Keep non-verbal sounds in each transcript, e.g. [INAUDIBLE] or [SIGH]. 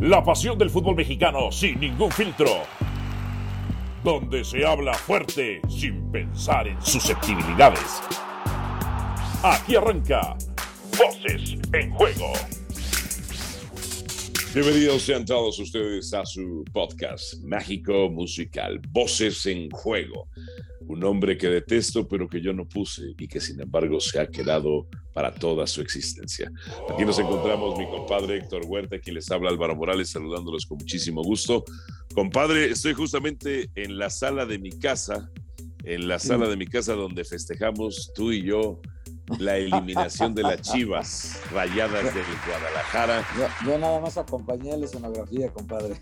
La pasión del fútbol mexicano sin ningún filtro. Donde se habla fuerte sin pensar en susceptibilidades. Aquí arranca Voces en Juego. Bienvenidos sean todos ustedes a su podcast mágico musical, Voces en Juego. Un nombre que detesto pero que yo no puse y que sin embargo se ha quedado para toda su existencia. Aquí nos encontramos mi compadre Héctor Huerta, quien les habla Álvaro Morales, saludándolos con muchísimo gusto. Compadre, estoy justamente en la sala de mi casa, en la sala de mi casa donde festejamos tú y yo la eliminación de las Chivas rayadas del Guadalajara. Yo, nada más acompañé la escenografía, compadre.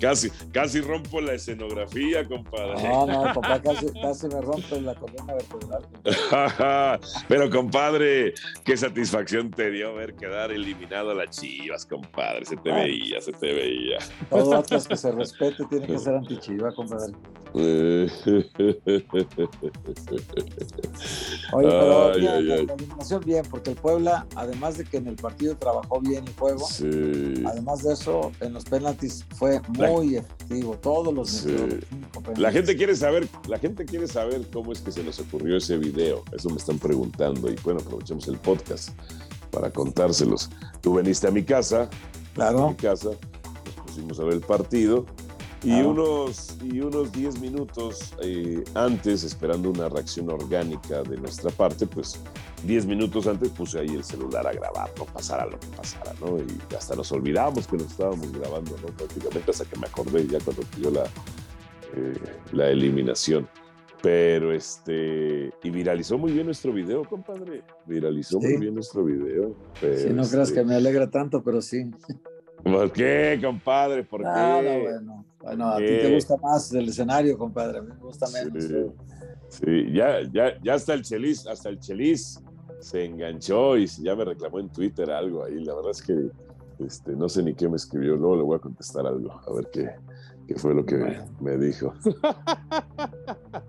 casi, casi rompo la escenografía, compadre. No, no, papá, casi, casi me rompe la columna vertebral. [LAUGHS] Pero, compadre, qué satisfacción te dio ver quedar eliminado a las Chivas, compadre. Se te veía, se te veía. Todo otros que se respete tiene que ser anti-Chiva, compadre. [LAUGHS] Oye, pero la, eliminación bien, porque el Puebla, además de que en el partido trabajó bien el juego, además de eso, en los penaltis fue muy efectivo, todos los La gente quiere saber, la gente quiere saber cómo es que se les ocurrió ese video, eso me están preguntando y bueno, aprovechemos el podcast para contárselos. Tú veniste a mi casa, claro. a mi casa, nos pusimos a ver el partido y, unos, y unos 10 minutos eh, antes, esperando una reacción orgánica de nuestra parte, pues 10 minutos antes puse ahí el celular a grabar, no pasara lo que pasara, ¿no? Y hasta nos olvidamos que nos estábamos grabando, ¿no? Prácticamente hasta que me acordé ya cuando pidió la, eh, la eliminación. Pero este, y viralizó muy bien nuestro video, compadre. Viralizó muy bien nuestro video. Si no creas que me alegra tanto, pero sí. ¿Por qué, compadre? ¿Por qué? No, bueno. Bueno, a ti te gusta más el escenario, compadre. A mí me gusta menos. Sí, Ya, ya, ya hasta el Chelis, hasta el Chelis se enganchó y ya me reclamó en Twitter algo ahí. La verdad es que este, no sé ni qué me escribió. Luego le voy a contestar algo, a ver qué, qué fue lo que me dijo.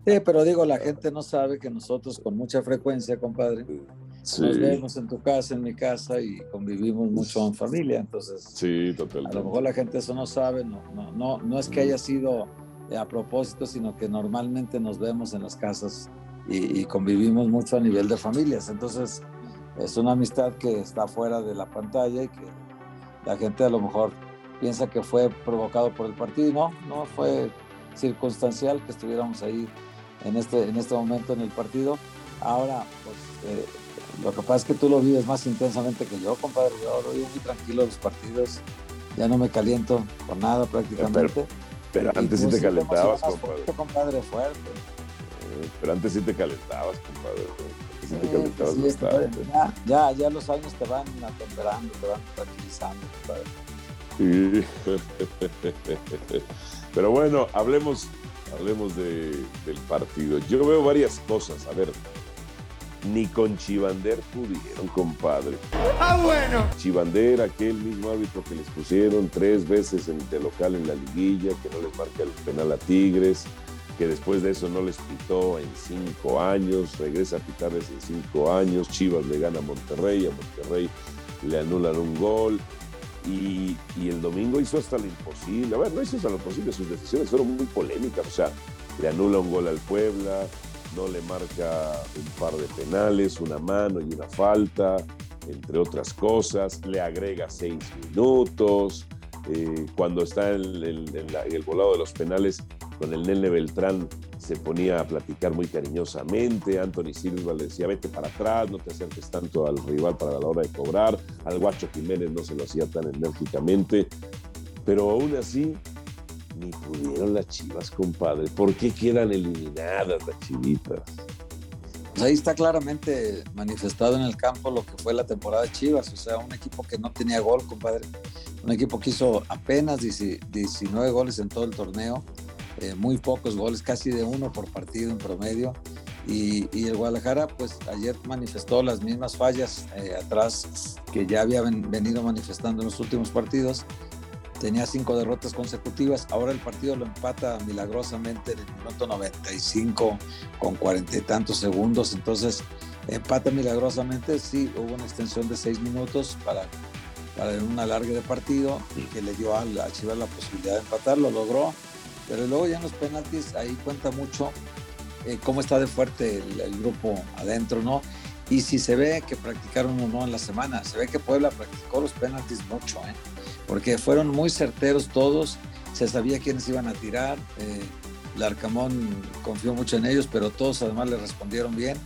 Sí, pero digo, la gente no sabe que nosotros con mucha frecuencia, compadre, nos vemos en tu casa, en mi casa y convivimos mucho en familia. Entonces, sí, totalmente. a lo mejor la gente eso no sabe, no, no, no, no es que haya sido a propósito, sino que normalmente nos vemos en las casas y, convivimos mucho a nivel de familias. Entonces, es una amistad que está fuera de la pantalla y que la gente a lo mejor piensa que fue provocado por el partido y no, no fue circunstancial que estuviéramos ahí en este, en este momento en el partido. Ahora, pues eh, lo que pasa es que tú lo vives más intensamente que yo, compadre. Yo lo vivo muy tranquilo los partidos. Ya no me caliento con nada prácticamente. Pero, antes sí te calentabas, compadre. compadre. fuerte. Eh, pero antes sí te calentabas, compadre. Sí te calentabas bastante. Ya, ya, ya, los años te van atemperando, te van tranquilizando, compadre. Sí. [LAUGHS] Pero bueno, hablemos, hablemos de, del partido. Yo veo varias cosas. A ver, ni con Chivander pudieron, compadre. Ah, bueno. Chivander, aquel mismo árbitro que les pusieron tres veces en, de local en la liguilla, que no les marca el penal a Tigres, que después de eso no les pitó en cinco años, regresa a pitarles en cinco años, Chivas le gana a Monterrey, a Monterrey le anulan un gol. Y, y, el domingo hizo hasta lo imposible. A ver, no hizo hasta lo imposible, sus decisiones fueron muy polémicas. O sea, le anula un gol al Puebla, no le marca un par de penales, una mano y una falta, entre otras cosas, le agrega seis minutos, eh, cuando está en, el volado de los penales con el Nene Beltrán se ponía a platicar muy cariñosamente, Anthony Silva le decía vete para atrás, no te acerques tanto al rival para la hora de cobrar, al Guacho Jiménez no se lo hacía tan enérgicamente, pero aún así ni pudieron las chivas, compadre. ¿Por qué quedan eliminadas las chivitas? Pues ahí está claramente manifestado en el campo lo que fue la temporada de Chivas, o sea, un equipo que no tenía gol, compadre. Un equipo que hizo apenas 19 goles en todo el torneo, eh, muy pocos goles, casi de uno por partido en promedio. Y, el Guadalajara, pues ayer manifestó las mismas fallas eh, atrás que ya había venido manifestando en los últimos partidos tenía cinco derrotas consecutivas. Ahora el partido lo empata milagrosamente en el minuto 95 con cuarenta y tantos segundos. Entonces, empata milagrosamente. Sí, hubo una extensión de seis minutos para para un alargue de partido que le dio a, Chivas la posibilidad de empatar, lo logró, pero luego ya en los penaltis ahí cuenta mucho eh, cómo está de fuerte el, grupo adentro, ¿no? Y si se ve que practicaron o no en la semana, se ve que Puebla practicó los penaltis mucho, ¿eh? Porque fueron muy certeros todos, se sabía quiénes iban a tirar, eh, Larcamón confió mucho en ellos, pero todos además le respondieron bien.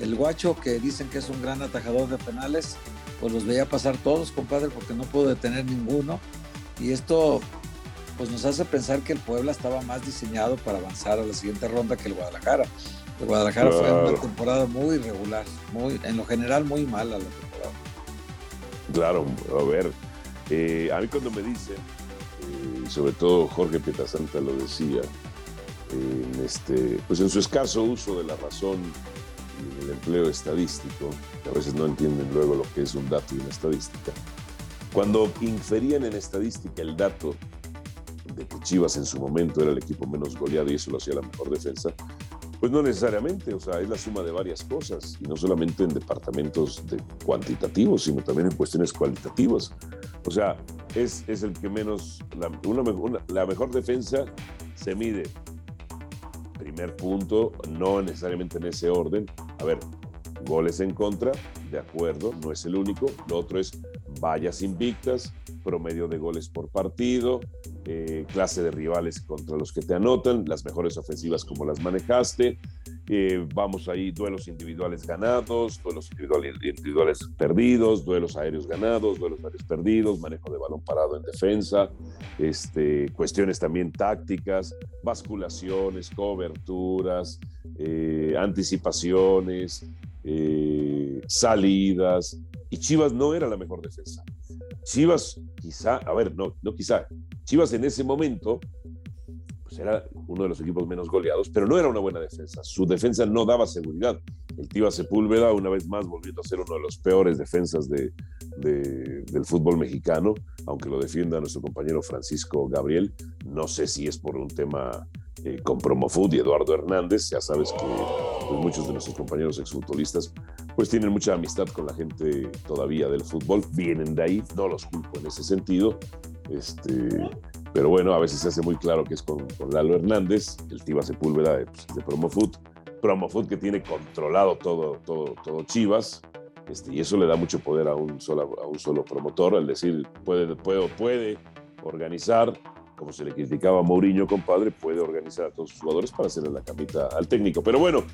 El guacho, que dicen que es un gran atajador de penales, pues los veía pasar todos, compadre, porque no pudo detener ninguno. Y esto pues nos hace pensar que el Puebla estaba más diseñado para avanzar a la siguiente ronda que el Guadalajara. El Guadalajara fue una temporada muy irregular, muy, en lo general muy mala la temporada. Claro, a ver, eh, a mí cuando me dicen, eh, sobre todo Jorge Pietrasanta lo decía, en este, pues en su escaso uso de la razón y el empleo estadístico, que a veces no entienden luego lo que es un dato y una estadística, cuando inferían en estadística el dato de que Chivas en su momento era el equipo menos goleado y eso lo hacía la mejor defensa, pues no necesariamente, o sea, es la suma de varias cosas y no solamente en departamentos de cuantitativos, sino también en cuestiones cualitativas. O sea, es, es el que menos, la, mejor defensa se mide primer punto, no necesariamente en ese orden. A ver, goles en contra, de acuerdo, no es el único. Lo otro es vallas invictas, promedio de goles por partido, eh, clase de rivales contra los que te anotan, las mejores ofensivas como las manejaste, eh, vamos ahí, duelos individuales ganados, duelos individuales, perdidos, duelos aéreos ganados, duelos aéreos perdidos, manejo de balón parado en defensa, este, cuestiones también tácticas, basculaciones, coberturas, eh, anticipaciones, eh, salidas. Y Chivas no era la mejor defensa. Chivas, quizá, a ver, no, no quizá, Chivas en ese momento pues, era uno de los equipos menos goleados, pero no era una buena defensa. Su defensa no daba seguridad. El Tiva Sepúlveda, una vez más, volviendo a ser uno de los peores defensas de, del fútbol mexicano, aunque lo defienda nuestro compañero Francisco Gabriel. No sé si es por un tema eh, con Promofood y Eduardo Hernández. Ya sabes que pues, muchos de nuestros compañeros exfutbolistas pues tienen mucha amistad con la gente todavía del fútbol. Vienen de ahí, no los culpo en ese sentido. Este, pero bueno, a veces se hace muy claro que es con, Lalo Hernández, el Tiva Sepúlveda de, pues, de Promofood. Promofood que tiene controlado todo, todo, todo Chivas, este, y eso le da mucho poder a un solo, a un solo promotor, al decir, puede, puede, puede organizar, como se le criticaba a Mourinho, compadre, puede organizar a todos sus jugadores para hacerle la camita al técnico. Pero bueno,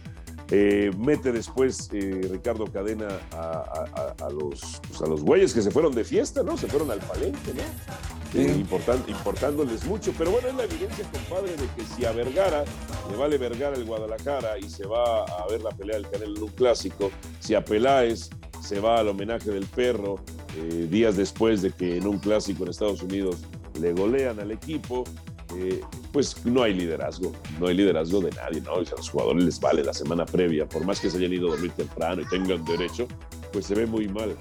eh, mete después eh, Ricardo Cadena a, los, pues, a los güeyes que se fueron de fiesta, ¿no? Se fueron al palenque, ¿no? Eh, importándoles mucho. Pero bueno, es la evidencia, compadre, de que si a Vergara le vale Vergara el Guadalajara y se va a ver la pelea del Canelo en un clásico, si a Peláez se va al homenaje del perro días después de que en un clásico en Estados Unidos le golean al equipo, eh, pues no hay liderazgo, no hay liderazgo de nadie, ¿no? a los jugadores les vale la semana previa, por más que se hayan ido a dormir temprano y tengan derecho, pues se ve muy mal,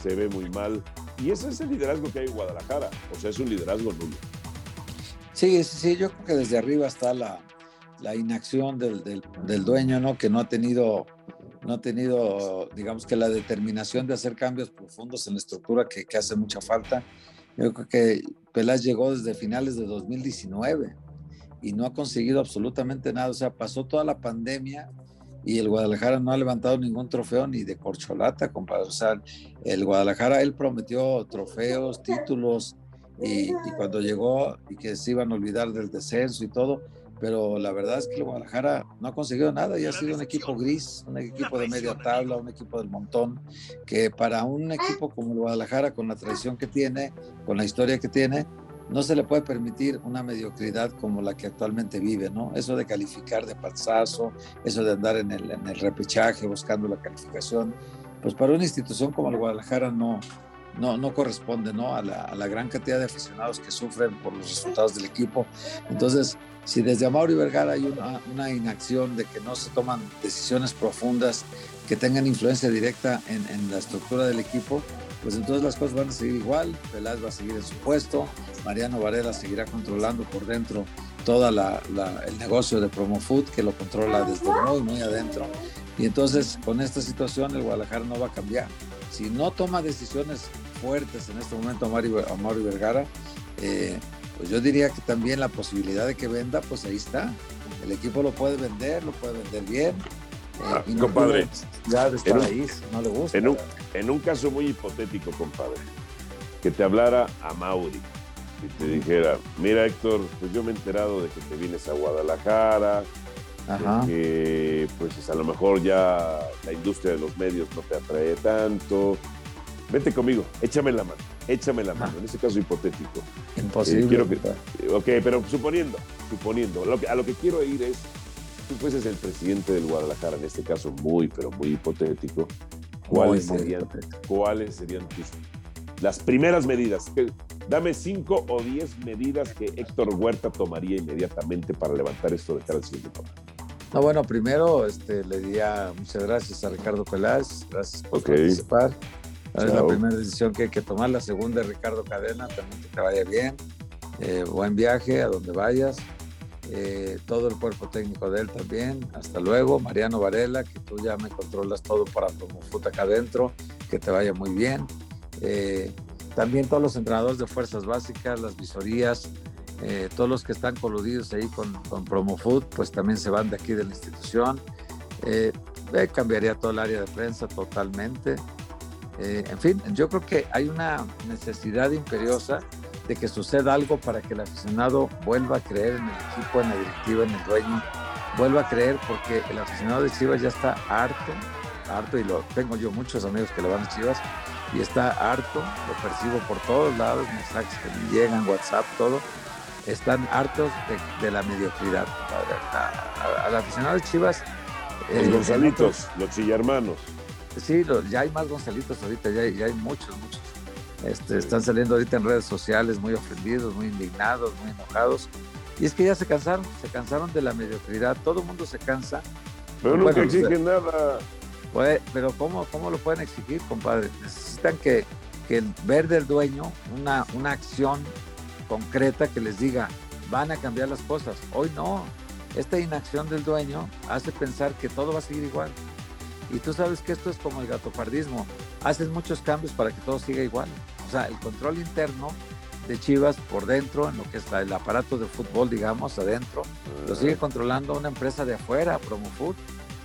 se ve muy mal. Y ese es el liderazgo que hay en Guadalajara, o sea, es un liderazgo nulo. Sí, sí, yo creo que desde arriba está la, la inacción del, del, dueño, ¿no? Que no ha tenido, no ha tenido, digamos que la determinación de hacer cambios profundos en la estructura que, que hace mucha falta. Yo creo que Peláez llegó desde finales de 2019 y no ha conseguido absolutamente nada. O sea, pasó toda la pandemia y el Guadalajara no ha levantado ningún trofeo ni de corcholata, compadre. O sea, el Guadalajara, él prometió trofeos, títulos, y, y, cuando llegó y que se iban a olvidar del descenso y todo, pero la verdad es que el Guadalajara no ha conseguido nada y ha sido un equipo gris, un equipo de media tabla, un equipo del montón, que para un equipo como el Guadalajara, con la tradición que tiene, con la historia que tiene, no se le puede permitir una mediocridad como la que actualmente vive, ¿no? Eso de calificar de pasazo, eso de andar en el, en repechaje buscando la calificación, pues para una institución como el Guadalajara no, no, no corresponde ¿no? A, la, gran cantidad de aficionados que sufren por los resultados del equipo. Entonces, si desde Amaury Vergara hay una, inacción de que no se toman decisiones profundas que tengan influencia directa en, la estructura del equipo, pues entonces las cosas van a seguir igual, Peláez va a seguir en su puesto, Mariano Varela seguirá controlando por dentro todo el negocio de Promo Food, que lo controla desde muy, muy adentro. Y entonces con esta situación el Guadalajara no va a cambiar. Si no toma decisiones fuertes en este momento a Mario, Vergara, eh, pues yo diría que también la posibilidad de que venda, pues ahí está. El equipo lo puede vender, lo puede vender bien. Eh, ah, compadre, ya de estar ahí, no le gusta. En un, en un caso muy hipotético, compadre, que te hablara a Mauri y te dijera, mira Héctor, pues yo me he enterado de que te vienes a Guadalajara, que pues a lo mejor ya la industria de los medios no te atrae tanto. Vete conmigo, échame la mano, échame la mano, en ese caso hipotético. Imposible. Eh, quiero que, ok, pero suponiendo, suponiendo, lo que, a lo que quiero ir es, tú fueses el presidente del Guadalajara, en este caso muy, pero muy hipotético, ¿cuáles, serían, ¿cuáles serían tus, las primeras medidas? Dame cinco o diez medidas que Héctor Huerta tomaría inmediatamente para levantar esto de cara al siguiente no, bueno, primero este, le diría muchas gracias a Ricardo Peláez, gracias por participar. Es la primera decisión que hay que tomar. La segunda, Ricardo Cadena, también que te vaya bien. Eh, buen viaje a donde vayas. Eh, todo el cuerpo técnico de él también. Hasta luego. Mariano Varela, que tú ya me controlas todo para Promofoot acá adentro. Que te vaya muy bien. Eh, también todos los entrenadores de fuerzas básicas, las visorías, eh, todos los que están coludidos ahí con, con PromoFood, pues también se van de aquí de la institución. Eh, eh, cambiaría todo el área de prensa totalmente. en fin, yo creo que hay una necesidad imperiosa de que suceda algo para que el aficionado vuelva a creer en el equipo, en la directiva, en el dueño, vuelva a creer porque el aficionado de Chivas ya está harto, harto, y lo tengo yo muchos amigos que le van a Chivas, y está harto, lo percibo por todos lados, mensajes que me llegan, WhatsApp, todo, están hartos de, la mediocridad. Al aficionado de Chivas. Los eh, Gonzalitos, los chillermanos. Sí, ya hay más Gonzalitos ahorita, ya hay, muchos, muchos. Este, están saliendo ahorita en redes sociales muy ofendidos, muy indignados, muy enojados. Y es que ya se cansaron, se cansaron de la mediocridad. Todo el mundo se cansa. Pero nunca exigen nada. pero ¿cómo, ¿cómo lo pueden exigir, compadre? Necesitan que, que ver del dueño una, una acción concreta que les diga, van a cambiar las cosas. Hoy no. Esta inacción del dueño hace pensar que todo va a seguir igual. Y tú sabes que esto es como el gatopardismo. Haces muchos cambios para que todo siga igual. Sea, el control interno de Chivas por dentro, en lo que está el aparato de fútbol, digamos, adentro, lo sigue controlando una empresa de afuera, Promofood,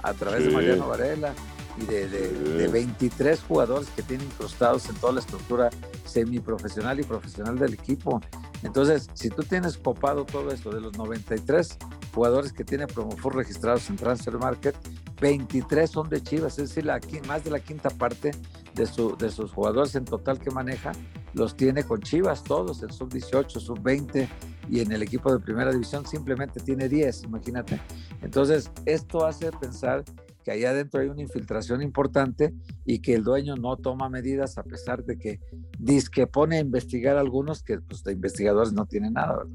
a través de Mariano Varela y de, de, 23 jugadores que tienen incrustados en toda la estructura semiprofesional y profesional del equipo. Entonces, si tú tienes copado todo esto de los 93 jugadores que tiene Promofur registrados en Transfer Market, 23 son de Chivas, es decir, la, más de la quinta parte de, su, de sus jugadores en total que maneja los tiene con Chivas, todos, en sub-18, sub-20 y en el equipo de primera división simplemente tiene 10, imagínate. Entonces, esto hace pensar que ahí adentro hay una infiltración importante y que el dueño no toma medidas a pesar de que dice que pone a investigar a algunos que pues, de investigadores no tienen nada.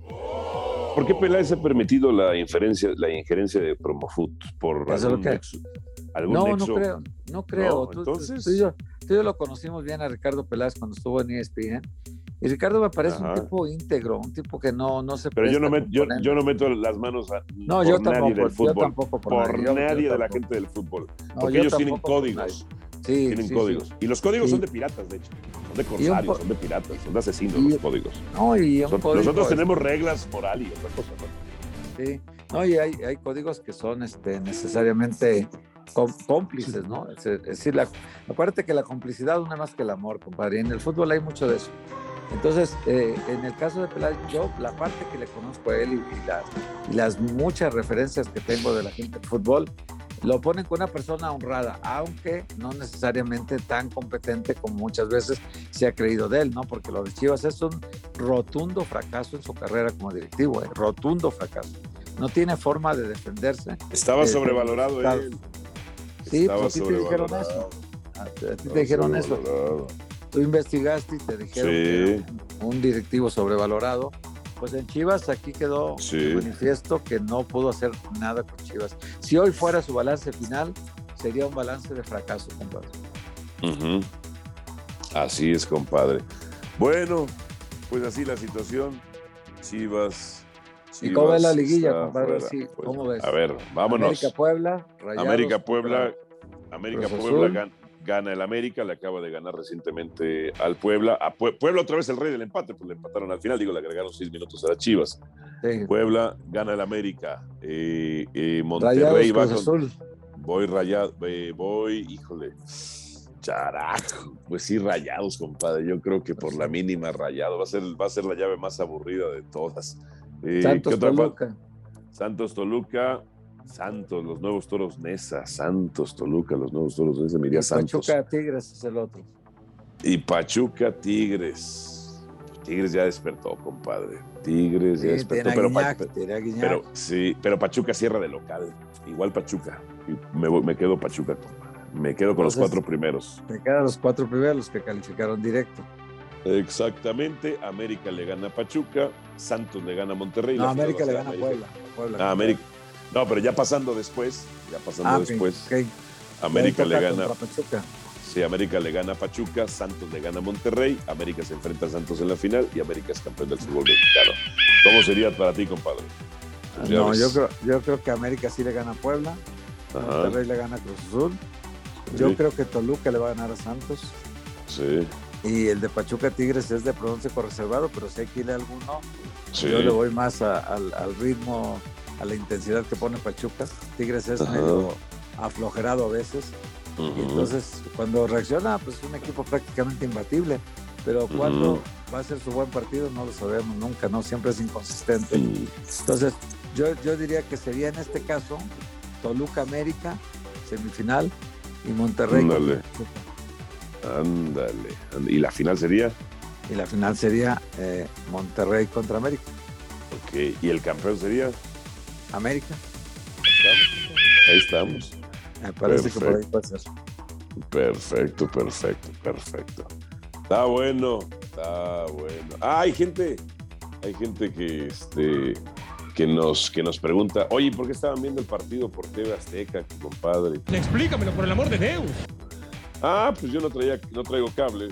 ¿Por qué Peláez ha permitido la injerencia, la injerencia de Promofood? ¿Por algún, no, no creo, no creo. entonces... Tú, tú, lo conocimos bien a Ricardo Peláez cuando estuvo en ESPN y Ricardo me parece un tipo íntegro, un tipo que no, no se Pero yo no, yo, yo, no meto las manos a, no, por yo tampoco, nadie del fútbol. Yo tampoco por, nadie, de la gente del fútbol. porque ellos tienen códigos. Sí, tienen códigos. Y los códigos son de piratas, de hecho. Son de corsarios, son de piratas, son de asesinos los códigos. No, y nosotros tenemos reglas morales y ¿no? Sí. No, y hay, hay códigos que son este, necesariamente cómplices, ¿no? Es, decir, la, acuérdate que la complicidad una más que el amor, compadre. Y en el fútbol hay mucho de eso. Entonces, eh, en el caso de Peláez, yo la parte que le conozco a él y, las, muchas referencias que tengo de la gente de fútbol, lo ponen con una persona honrada, aunque no necesariamente tan competente como muchas veces se ha creído de él, ¿no? Porque lo de Chivas es un rotundo fracaso en su carrera como directivo, ¿eh? rotundo fracaso. No tiene forma de defenderse. Estaba sobrevalorado él. Sí, pues a ti te dijeron eso. A ti te dijeron eso tú investigaste y te dijeron que un directivo sobrevalorado. Pues en Chivas aquí quedó manifiesto que no pudo hacer nada con Chivas. Si hoy fuera su balance final, sería un balance de fracaso, compadre. Así es, compadre. Bueno, pues así la situación. Chivas. ¿Y cómo ves la liguilla, compadre? Sí, ¿Cómo ves? A ver, vámonos. América Puebla, América Puebla, América Puebla gana el América, le acaba de ganar recientemente al Puebla. A Puebla otra vez el rey del empate, pues le empataron al final, digo, le agregaron seis minutos a las Chivas. Puebla gana el América. Eh, eh, Monterrey va con, Voy rayado, voy, híjole. Charajo, pues sí, rayados, compadre. Yo creo que por la mínima rayado. Va a ser, va a ser la llave más aburrida de todas. Eh, Santos Toluca. Santos Toluca. Santos, los nuevos toros Nesa. Santos Toluca, los nuevos toros Nesa. Miría Santos. Pachuca Tigres es el otro. Y Pachuca Tigres. Tigres ya despertó, compadre. Tigres ya despertó. Pero, pero, sí, pero Pachuca cierra de local. Igual Pachuca. Me, me quedo Pachuca, compadre. Me quedo con los cuatro primeros. Me quedan los cuatro primeros, los que calificaron directo. Exactamente. América le gana a Pachuca, Santos le gana a Monterrey. No, América le gana a Puebla. Ah, América. No, pero ya pasando después, ya pasando ah, después, América le gana. Pachuca. Sí, América le gana a Pachuca, Santos le gana a Monterrey, América se enfrenta a Santos en la final y América es campeón del fútbol mexicano. ¿Cómo sería para ti, compadre? Pues no, yo creo, yo creo que América sí le gana a Puebla, Monterrey le gana a Cruz Azul, yo creo que Toluca le va a ganar a Santos. Sí. Y el de Pachuca Tigres es de pronóstico reservado, pero si hay que irle a alguno, yo le voy más al, ritmo, a la intensidad que pone Pachuca. Tigres es medio aflojerado a veces. Y entonces, cuando reacciona, pues es un equipo prácticamente imbatible. Pero cuando va a ser su buen partido, no lo sabemos nunca, ¿no? Siempre es inconsistente. Entonces, yo, yo diría que sería en este caso Toluca América, semifinal, y Monterrey. Ándale. Ándale. ¿Y la final sería? Y la final sería eh, Monterrey contra América. Ok. ¿Y el campeón sería? América. Ahí estamos. Me parece que por ahí puede ser. Perfecto, perfecto, perfecto. Está bueno, está bueno. Ah, hay gente, hay gente que este que nos, que nos pregunta, oye, ¿por qué estaban viendo el partido por TV Azteca, compadre? Explícamelo, por el amor de Dios. Ah, pues yo no traía, no traigo cable,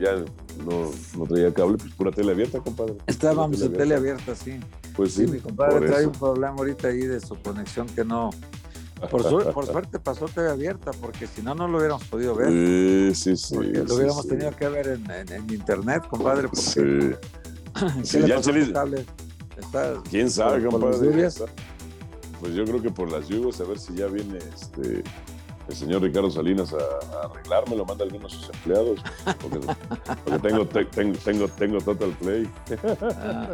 ya no, no traía cable, pues pura tele abierta, compadre. Estábamos en tele abierta, sí. Pues sí. mi compadre trae un problema ahorita ahí de su conexión que no. Por, por suerte pasó TV abierta, porque si no, no lo hubiéramos podido ver. Sí, sí, sí. lo hubiéramos tenido que ver en, en, internet, compadre. Porque, sí. [LAUGHS] sí ya cable? ¿Quién sabe, compadre? Pues yo creo que por las lluvias, a ver si ya viene este el señor Ricardo Salinas a, arreglarme, lo manda algunos de sus empleados, porque, tengo, tengo, tengo, Total Play. Ah,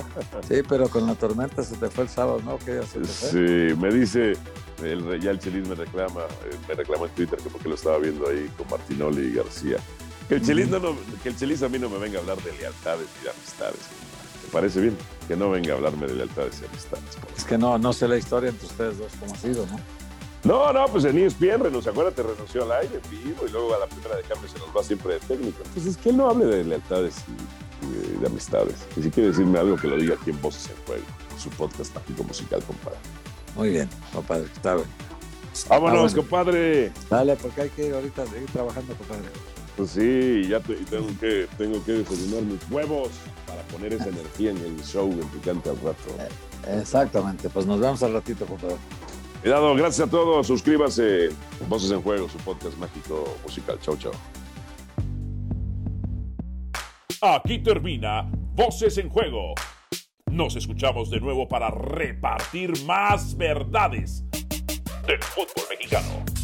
sí, pero con la tormenta se te fue el sábado, ¿no? ¿Qué sí, me dice, el, ya el Chelis me reclama, eh, me reclama en Twitter que porque lo estaba viendo ahí con Martinoli y García. Que el, Chelis no, que el Chelis a mí no me venga a hablar de lealtades y de amistades parece bien que no venga a hablarme de lealtades y amistades. Es que no, no sé la historia entre ustedes dos cómo ha sido, ¿no? No, no, pues en ESPN renunció, acuérdate, renunció al aire vivo y luego a la primera de cambio se nos va siempre de técnico. Entonces, que él no hable de lealtades y, de, amistades. Y si quiere decirme algo, que lo diga aquí en Voces en Juego, su podcast mágico musical, compadre. Muy bien, compadre, está bien. Vámonos, compadre. Dale, porque hay que ir ahorita a seguir trabajando, compadre. Pues sí, ya tengo que, tengo que desayunar mis huevos para poner esa [LAUGHS] energía en el show en picante al rato. Eh, exactamente, pues nos vemos al ratito, compadre. Cuidado, gracias a todos. Suscríbase. Voces en Juego, su podcast mágico musical. Chau, chau. Aquí termina Voces en Juego. Nos escuchamos de nuevo para repartir más verdades del fútbol mexicano.